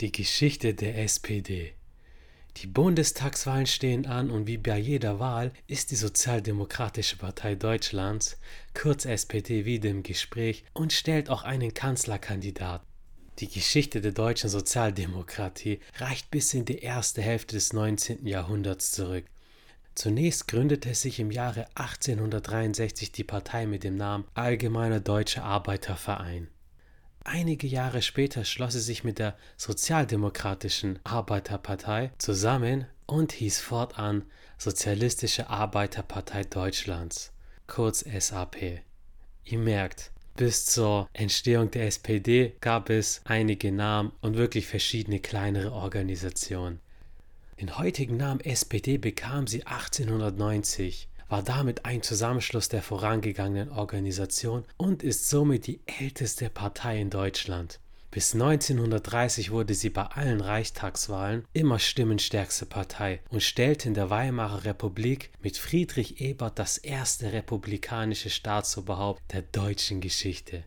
Die Geschichte der SPD. Die Bundestagswahlen stehen an und wie bei jeder Wahl ist die Sozialdemokratische Partei Deutschlands, kurz SPD, wieder im Gespräch und stellt auch einen Kanzlerkandidaten. Die Geschichte der deutschen Sozialdemokratie reicht bis in die erste Hälfte des 19. Jahrhunderts zurück. Zunächst gründete sich im Jahre 1863 die Partei mit dem Namen Allgemeiner Deutscher Arbeiterverein. Einige Jahre später schloss sie sich mit der Sozialdemokratischen Arbeiterpartei zusammen und hieß fortan Sozialistische Arbeiterpartei Deutschlands, kurz SAP. Ihr merkt, bis zur Entstehung der SPD gab es einige Namen und wirklich verschiedene kleinere Organisationen. Den heutigen Namen SPD bekam sie 1890 war damit ein Zusammenschluss der vorangegangenen Organisation und ist somit die älteste Partei in Deutschland. Bis 1930 wurde sie bei allen Reichstagswahlen immer stimmenstärkste Partei und stellte in der Weimarer Republik mit Friedrich Ebert das erste republikanische Staatsoberhaupt der deutschen Geschichte.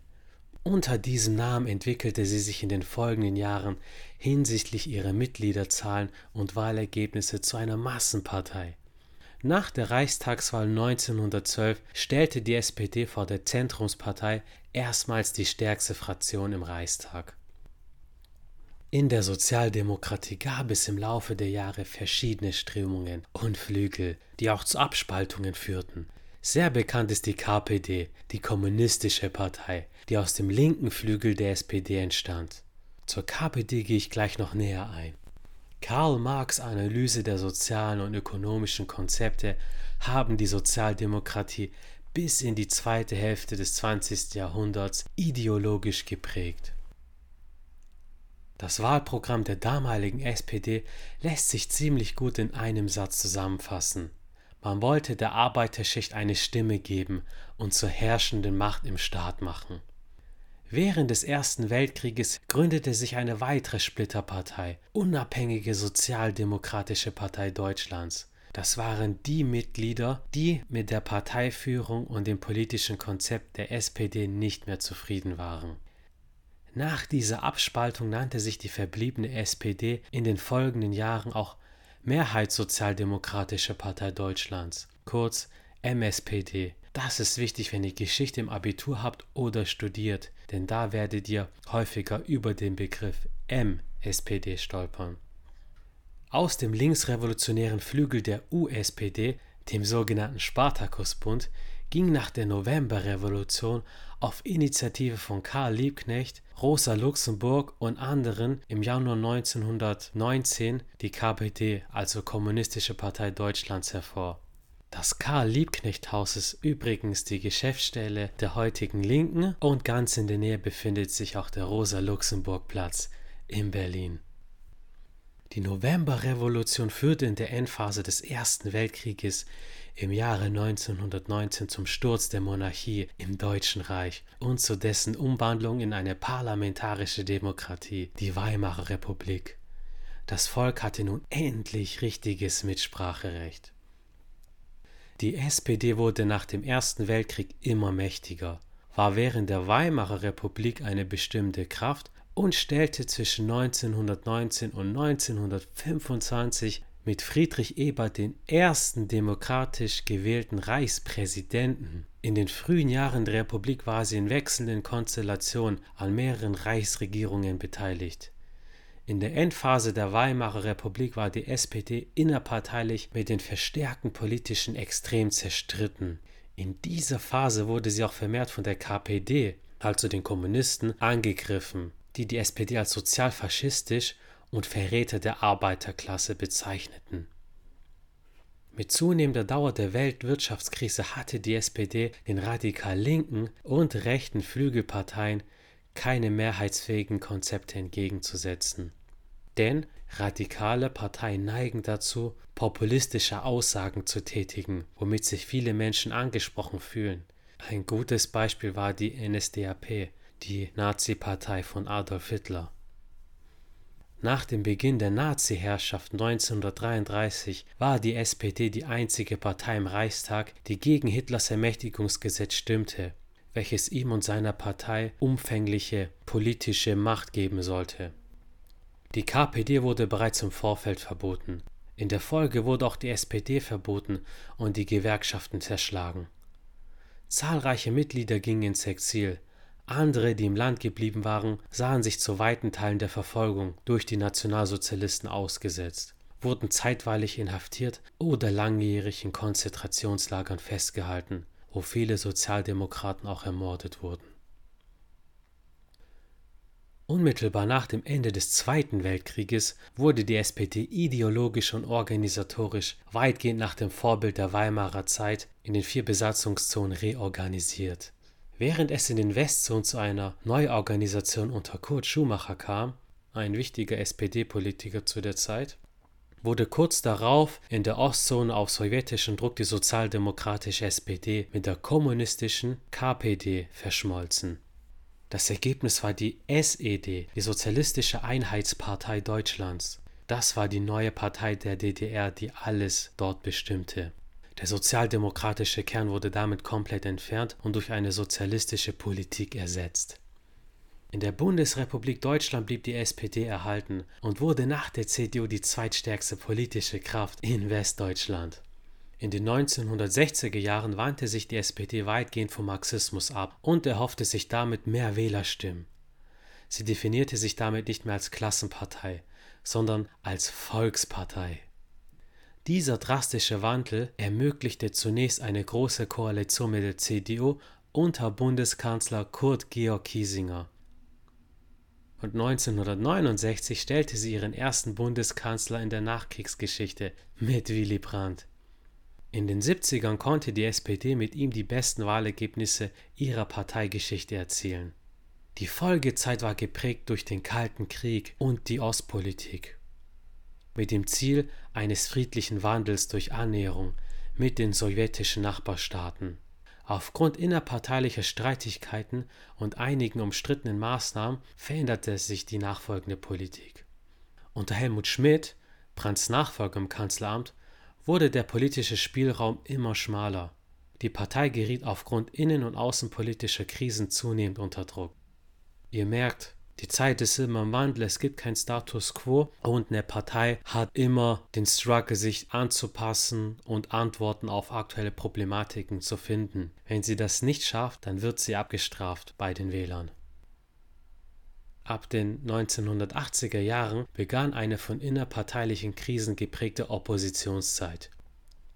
Unter diesem Namen entwickelte sie sich in den folgenden Jahren hinsichtlich ihrer Mitgliederzahlen und Wahlergebnisse zu einer Massenpartei. Nach der Reichstagswahl 1912 stellte die SPD vor der Zentrumspartei erstmals die stärkste Fraktion im Reichstag. In der Sozialdemokratie gab es im Laufe der Jahre verschiedene Strömungen und Flügel, die auch zu Abspaltungen führten. Sehr bekannt ist die KPD, die Kommunistische Partei, die aus dem linken Flügel der SPD entstand. Zur KPD gehe ich gleich noch näher ein. Karl Marx Analyse der sozialen und ökonomischen Konzepte haben die Sozialdemokratie bis in die zweite Hälfte des 20. Jahrhunderts ideologisch geprägt. Das Wahlprogramm der damaligen SPD lässt sich ziemlich gut in einem Satz zusammenfassen. Man wollte der Arbeiterschicht eine Stimme geben und zur herrschenden Macht im Staat machen. Während des Ersten Weltkrieges gründete sich eine weitere Splitterpartei, Unabhängige Sozialdemokratische Partei Deutschlands. Das waren die Mitglieder, die mit der Parteiführung und dem politischen Konzept der SPD nicht mehr zufrieden waren. Nach dieser Abspaltung nannte sich die verbliebene SPD in den folgenden Jahren auch Mehrheitssozialdemokratische Partei Deutschlands, kurz MSPD. Das ist wichtig, wenn ihr Geschichte im Abitur habt oder studiert, denn da werdet ihr häufiger über den Begriff MSPD stolpern. Aus dem linksrevolutionären Flügel der USPD, dem sogenannten Spartakusbund, ging nach der Novemberrevolution auf Initiative von Karl Liebknecht, Rosa Luxemburg und anderen im Januar 1919 die KPD, also Kommunistische Partei Deutschlands, hervor. Das Karl-Liebknecht-Haus ist übrigens die Geschäftsstelle der heutigen Linken und ganz in der Nähe befindet sich auch der Rosa-Luxemburg-Platz in Berlin. Die Novemberrevolution führte in der Endphase des Ersten Weltkrieges im Jahre 1919 zum Sturz der Monarchie im Deutschen Reich und zu dessen Umwandlung in eine parlamentarische Demokratie, die Weimarer Republik. Das Volk hatte nun endlich richtiges Mitspracherecht. Die SPD wurde nach dem Ersten Weltkrieg immer mächtiger, war während der Weimarer Republik eine bestimmte Kraft und stellte zwischen 1919 und 1925 mit Friedrich Ebert den ersten demokratisch gewählten Reichspräsidenten. In den frühen Jahren der Republik war sie in wechselnden Konstellationen an mehreren Reichsregierungen beteiligt. In der Endphase der Weimarer Republik war die SPD innerparteilich mit den verstärkten politischen Extrem zerstritten. In dieser Phase wurde sie auch vermehrt von der KPD, also den Kommunisten, angegriffen, die die SPD als sozialfaschistisch und Verräter der Arbeiterklasse bezeichneten. Mit zunehmender Dauer der Weltwirtschaftskrise hatte die SPD den radikal linken und rechten Flügelparteien keine mehrheitsfähigen Konzepte entgegenzusetzen. Denn radikale Parteien neigen dazu, populistische Aussagen zu tätigen, womit sich viele Menschen angesprochen fühlen. Ein gutes Beispiel war die NSDAP, die Nazi-Partei von Adolf Hitler. Nach dem Beginn der Nazi-Herrschaft 1933 war die SPD die einzige Partei im Reichstag, die gegen Hitlers Ermächtigungsgesetz stimmte welches ihm und seiner Partei umfängliche politische Macht geben sollte. Die KPD wurde bereits im Vorfeld verboten. In der Folge wurde auch die SPD verboten und die Gewerkschaften zerschlagen. Zahlreiche Mitglieder gingen ins Exil, andere, die im Land geblieben waren, sahen sich zu weiten Teilen der Verfolgung durch die Nationalsozialisten ausgesetzt, wurden zeitweilig inhaftiert oder langjährig in Konzentrationslagern festgehalten, wo viele Sozialdemokraten auch ermordet wurden. Unmittelbar nach dem Ende des Zweiten Weltkrieges wurde die SPD ideologisch und organisatorisch weitgehend nach dem Vorbild der Weimarer Zeit in den vier Besatzungszonen reorganisiert. Während es in den Westzonen zu einer Neuorganisation unter Kurt Schumacher kam, ein wichtiger SPD-Politiker zu der Zeit, wurde kurz darauf in der Ostzone auf sowjetischen Druck die sozialdemokratische SPD mit der kommunistischen KPD verschmolzen. Das Ergebnis war die SED, die Sozialistische Einheitspartei Deutschlands. Das war die neue Partei der DDR, die alles dort bestimmte. Der sozialdemokratische Kern wurde damit komplett entfernt und durch eine sozialistische Politik ersetzt. In der Bundesrepublik Deutschland blieb die SPD erhalten und wurde nach der CDU die zweitstärkste politische Kraft in Westdeutschland. In den 1960er Jahren wandte sich die SPD weitgehend vom Marxismus ab und erhoffte sich damit mehr Wählerstimmen. Sie definierte sich damit nicht mehr als Klassenpartei, sondern als Volkspartei. Dieser drastische Wandel ermöglichte zunächst eine große Koalition mit der CDU unter Bundeskanzler Kurt Georg Kiesinger. Und 1969 stellte sie ihren ersten Bundeskanzler in der Nachkriegsgeschichte mit Willy Brandt. In den 70ern konnte die SPD mit ihm die besten Wahlergebnisse ihrer Parteigeschichte erzielen. Die Folgezeit war geprägt durch den Kalten Krieg und die Ostpolitik. Mit dem Ziel eines friedlichen Wandels durch Annäherung mit den sowjetischen Nachbarstaaten. Aufgrund innerparteilicher Streitigkeiten und einigen umstrittenen Maßnahmen veränderte sich die nachfolgende Politik. Unter Helmut Schmidt, Brandts Nachfolger im Kanzleramt, wurde der politische Spielraum immer schmaler. Die Partei geriet aufgrund innen- und außenpolitischer Krisen zunehmend unter Druck. Ihr merkt, die Zeit ist immer im Wandel, es gibt kein Status quo und eine Partei hat immer den Struggle, sich anzupassen und Antworten auf aktuelle Problematiken zu finden. Wenn sie das nicht schafft, dann wird sie abgestraft bei den Wählern. Ab den 1980er Jahren begann eine von innerparteilichen Krisen geprägte Oppositionszeit.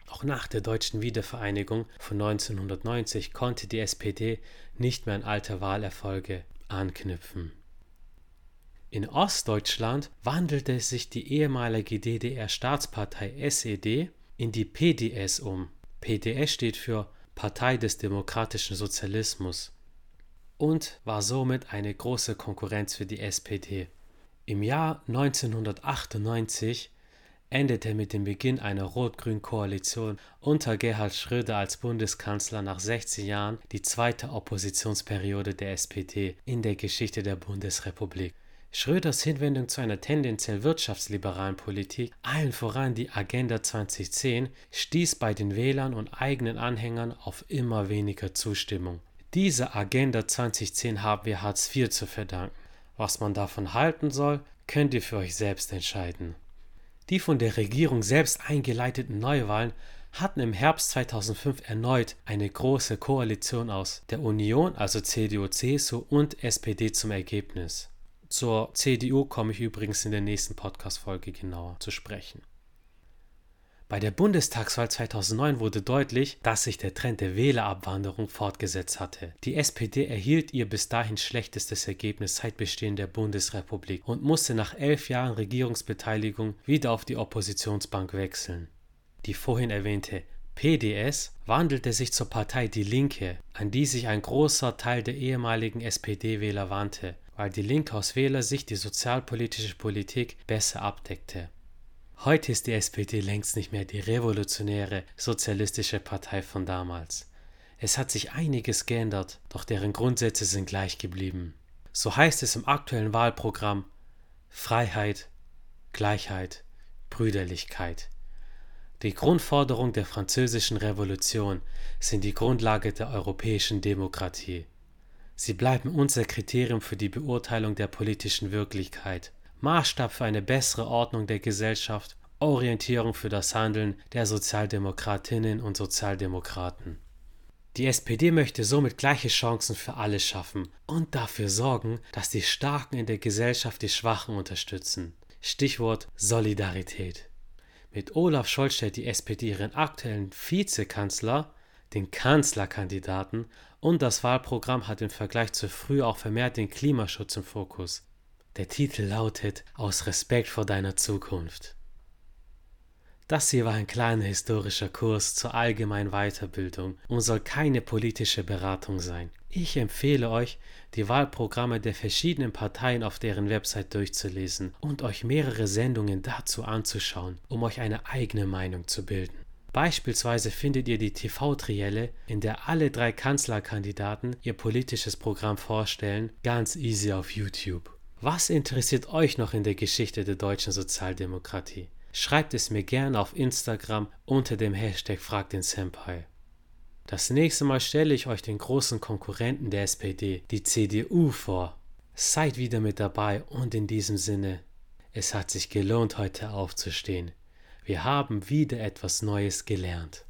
Auch nach der deutschen Wiedervereinigung von 1990 konnte die SPD nicht mehr an alte Wahlerfolge anknüpfen. In Ostdeutschland wandelte sich die ehemalige DDR-Staatspartei SED in die PDS um. PDS steht für Partei des demokratischen Sozialismus und war somit eine große Konkurrenz für die SPD. Im Jahr 1998 endete mit dem Beginn einer rot-grünen Koalition unter Gerhard Schröder als Bundeskanzler nach 16 Jahren die zweite Oppositionsperiode der SPD in der Geschichte der Bundesrepublik. Schröders Hinwendung zu einer tendenziell wirtschaftsliberalen Politik, allen voran die Agenda 2010, stieß bei den Wählern und eigenen Anhängern auf immer weniger Zustimmung. Diese Agenda 2010 haben wir Hartz IV zu verdanken. Was man davon halten soll, könnt ihr für euch selbst entscheiden. Die von der Regierung selbst eingeleiteten Neuwahlen hatten im Herbst 2005 erneut eine große Koalition aus der Union, also CDU, CSU und SPD zum Ergebnis. Zur CDU komme ich übrigens in der nächsten Podcast-Folge genauer zu sprechen. Bei der Bundestagswahl 2009 wurde deutlich, dass sich der Trend der Wählerabwanderung fortgesetzt hatte. Die SPD erhielt ihr bis dahin schlechtestes Ergebnis seit Bestehen der Bundesrepublik und musste nach elf Jahren Regierungsbeteiligung wieder auf die Oppositionsbank wechseln. Die vorhin erwähnte PDS wandelte sich zur Partei Die Linke, an die sich ein großer Teil der ehemaligen SPD-Wähler wandte, weil die Linke aus Wählersicht die sozialpolitische Politik besser abdeckte. Heute ist die SPD längst nicht mehr die revolutionäre sozialistische Partei von damals. Es hat sich einiges geändert, doch deren Grundsätze sind gleich geblieben. So heißt es im aktuellen Wahlprogramm Freiheit, Gleichheit, Brüderlichkeit. Die Grundforderungen der französischen Revolution sind die Grundlage der europäischen Demokratie. Sie bleiben unser Kriterium für die Beurteilung der politischen Wirklichkeit. Maßstab für eine bessere Ordnung der Gesellschaft, Orientierung für das Handeln der Sozialdemokratinnen und Sozialdemokraten. Die SPD möchte somit gleiche Chancen für alle schaffen und dafür sorgen, dass die Starken in der Gesellschaft die Schwachen unterstützen. Stichwort Solidarität. Mit Olaf Scholz stellt die SPD ihren aktuellen Vizekanzler, den Kanzlerkandidaten, und das Wahlprogramm hat im Vergleich zu früher auch vermehrt den Klimaschutz im Fokus. Der Titel lautet Aus Respekt vor deiner Zukunft. Das hier war ein kleiner historischer Kurs zur allgemeinen Weiterbildung und soll keine politische Beratung sein. Ich empfehle euch, die Wahlprogramme der verschiedenen Parteien auf deren Website durchzulesen und euch mehrere Sendungen dazu anzuschauen, um euch eine eigene Meinung zu bilden. Beispielsweise findet ihr die TV-Trielle, in der alle drei Kanzlerkandidaten ihr politisches Programm vorstellen, ganz easy auf YouTube. Was interessiert euch noch in der Geschichte der deutschen Sozialdemokratie? Schreibt es mir gerne auf Instagram unter dem Hashtag Frag den Senpai. Das nächste Mal stelle ich euch den großen Konkurrenten der SPD, die CDU, vor. Seid wieder mit dabei und in diesem Sinne, es hat sich gelohnt, heute aufzustehen. Wir haben wieder etwas Neues gelernt.